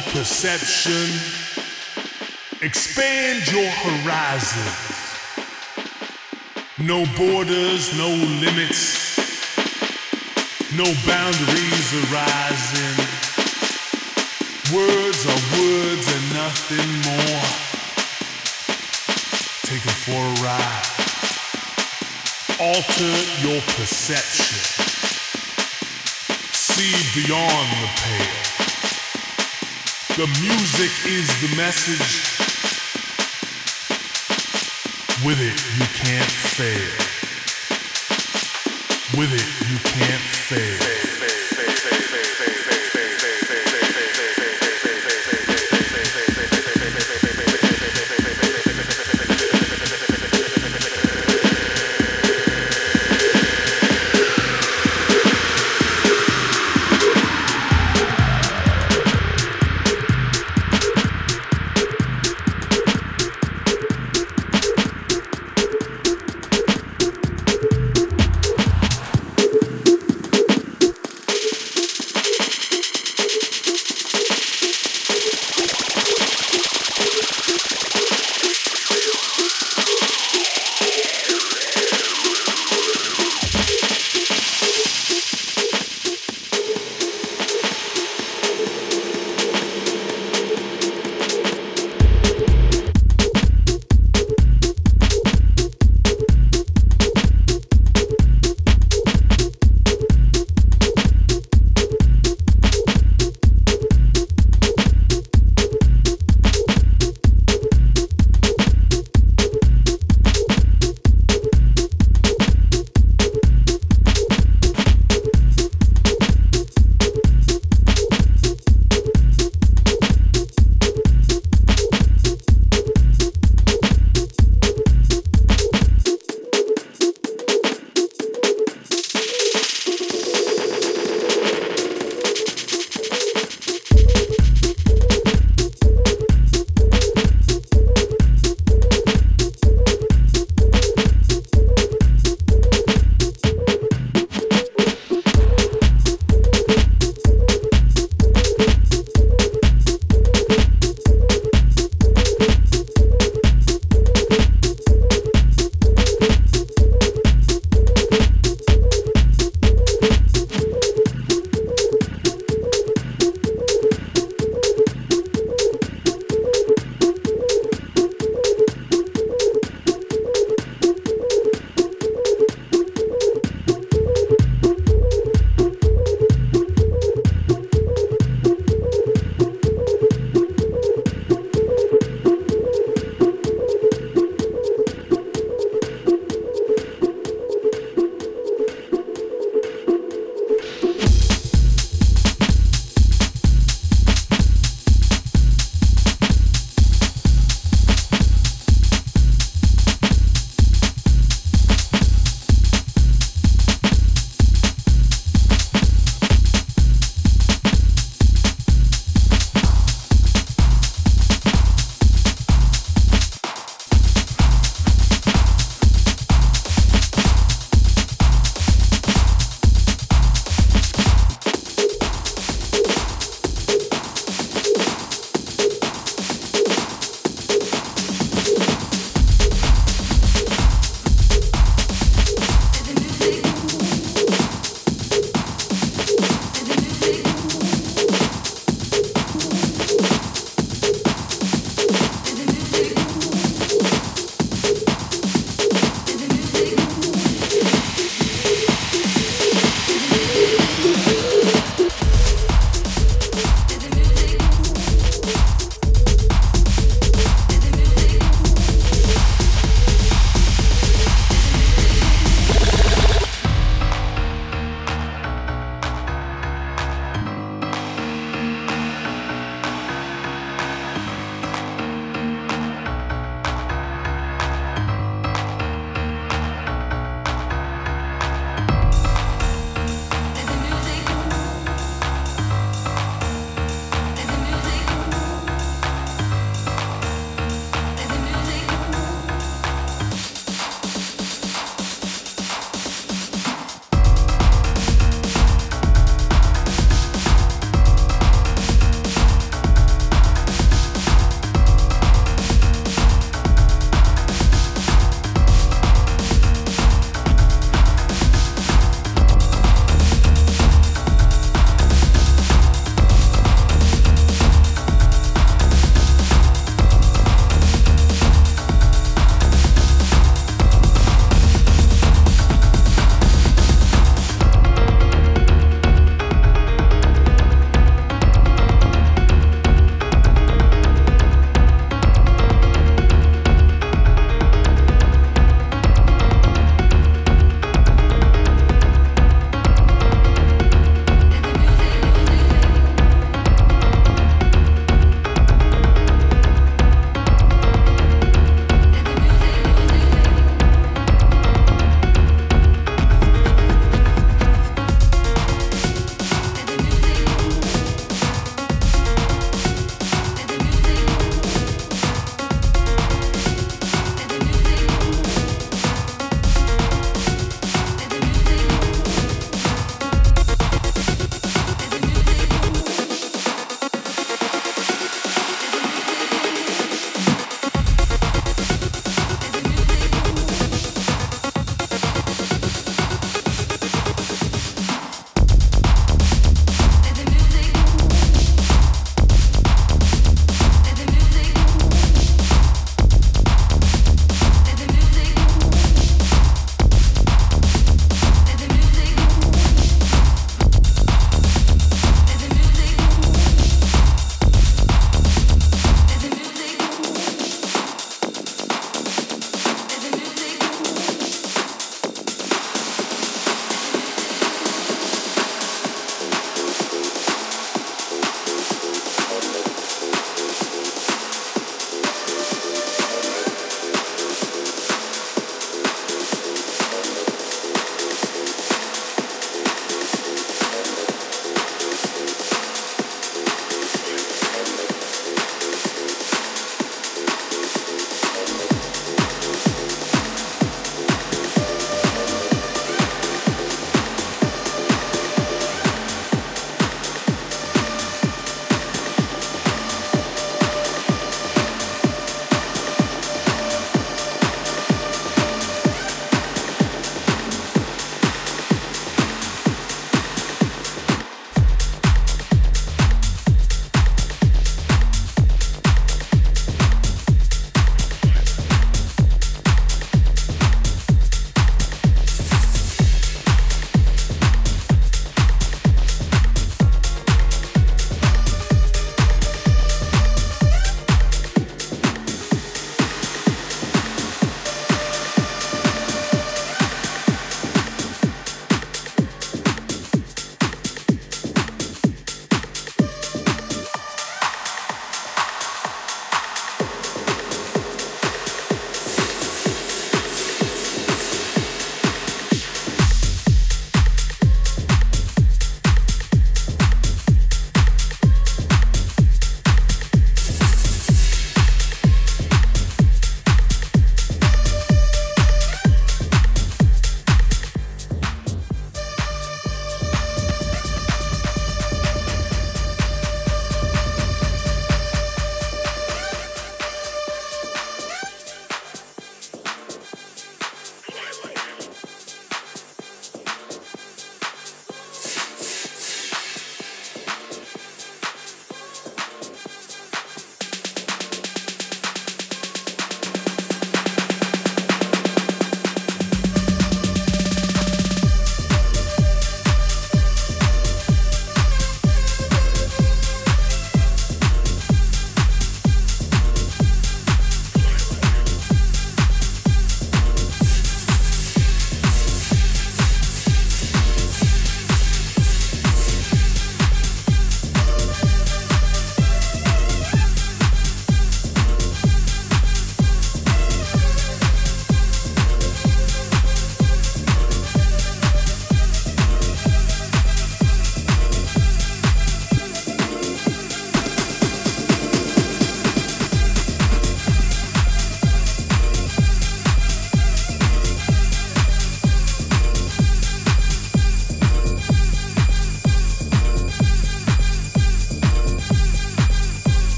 your perception. Expand your horizons. No borders, no limits. No boundaries arising. Words are words and nothing more. Take 'em for a ride. Alter your perception. See beyond the pale. The music is the message. With it, you can't fail. With it, you can't fail.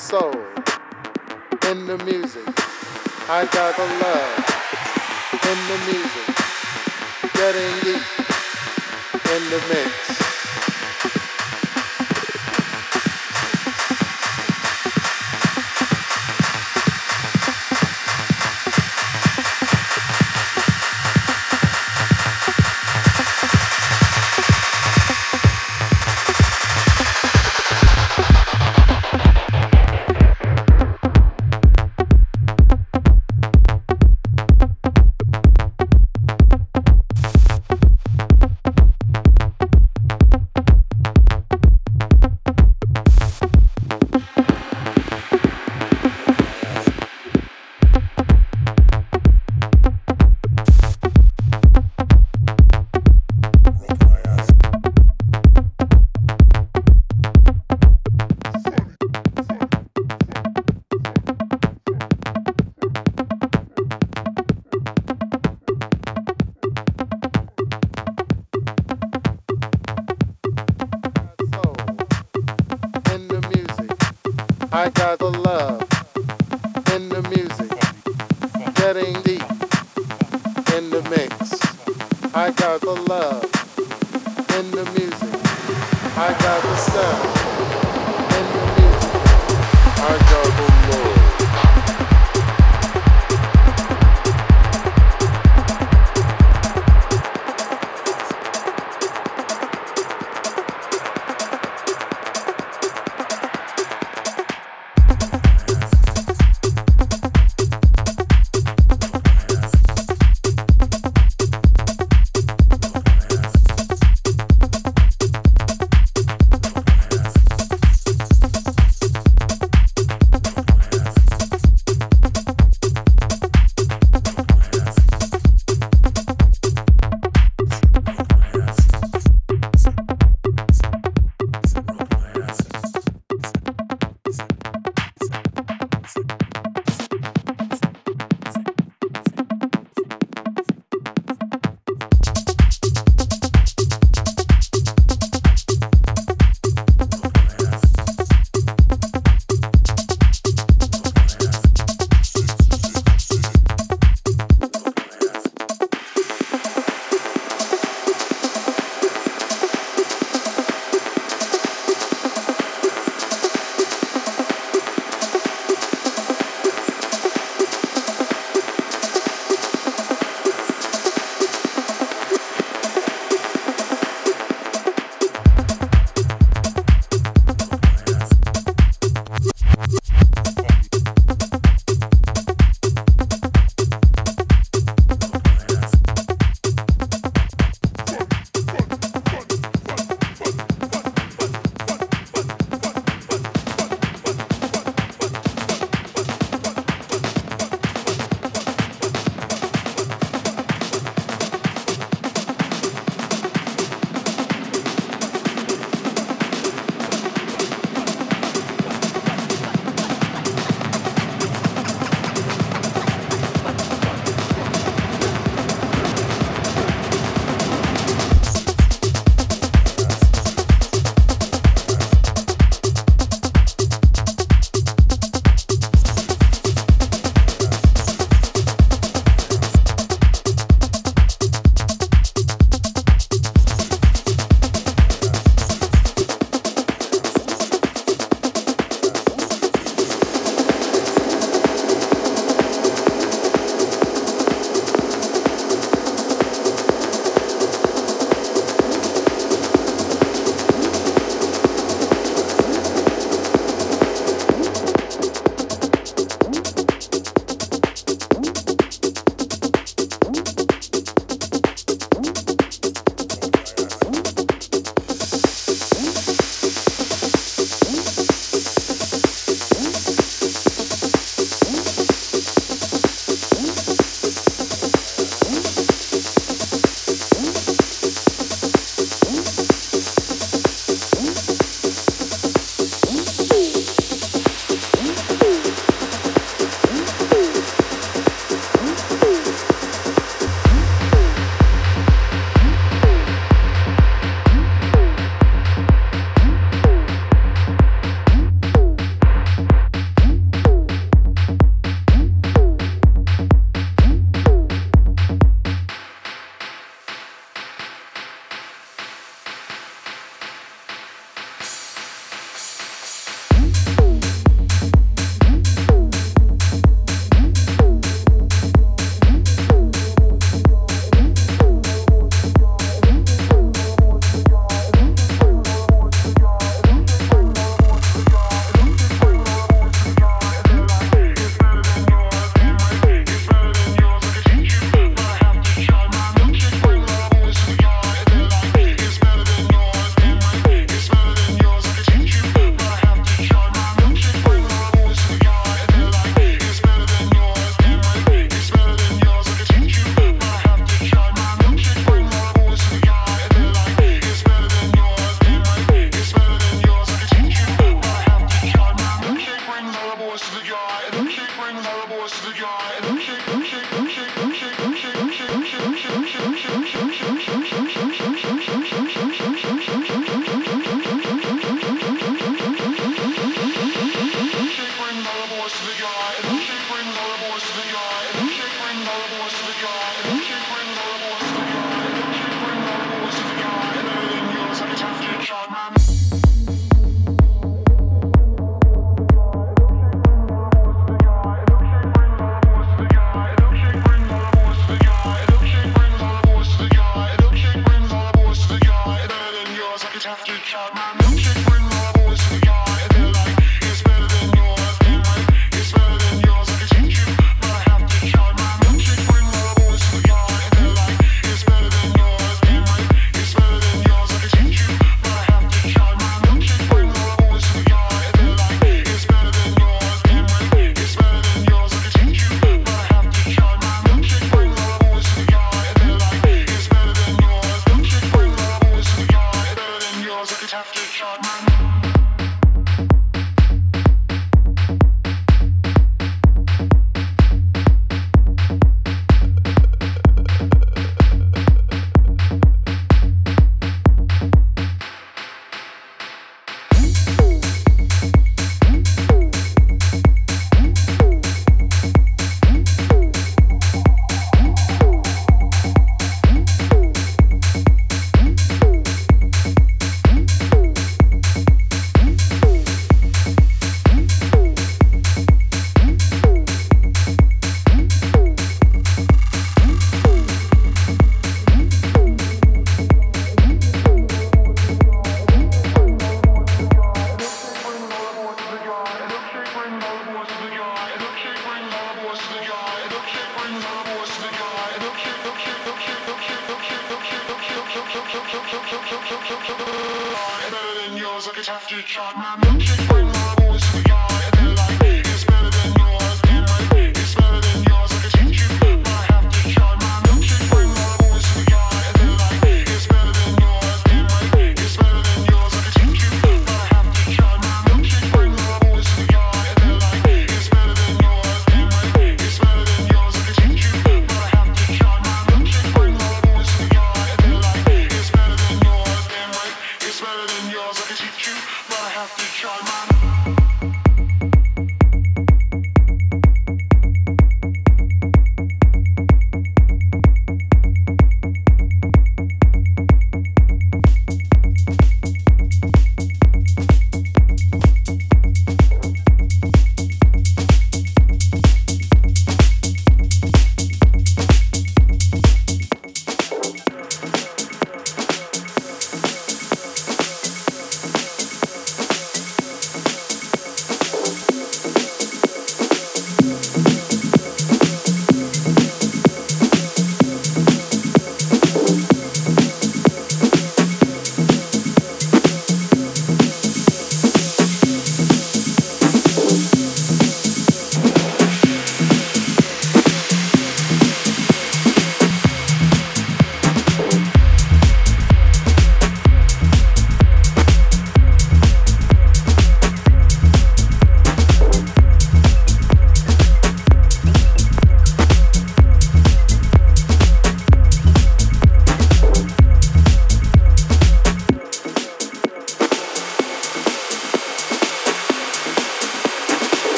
Soul in the music. I got the love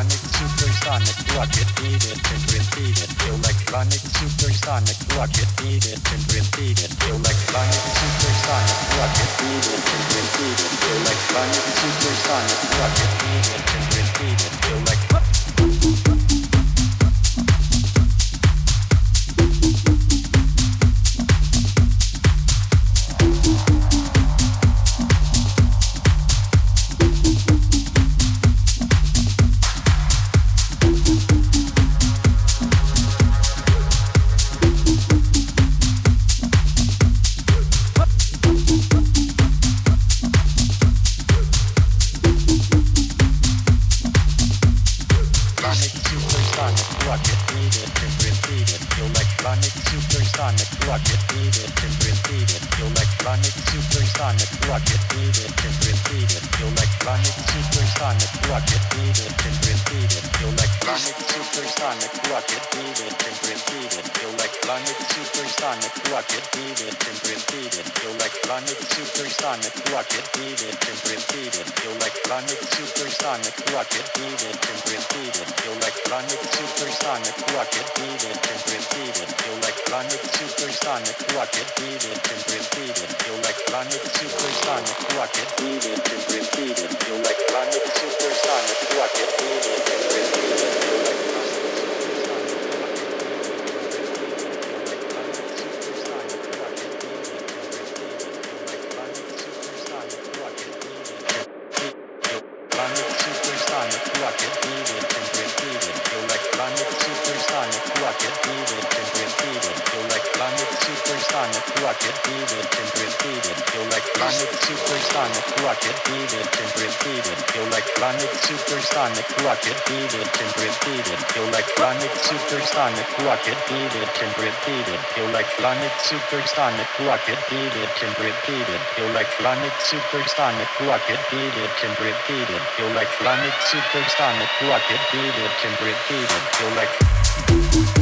Electronic supersonic rocket, eat it and repeat it. Electronic supersonic rocket, eat it and repeat it. Electronic supersonic rocket, eat it and repeat it. Electronic supersonic rocket, eat it and repeat it. supersonic rocket beat it and repeat it electronic supersonic rocket beat it and repeat it electronic supersonic rocket beat it and repeat it electronic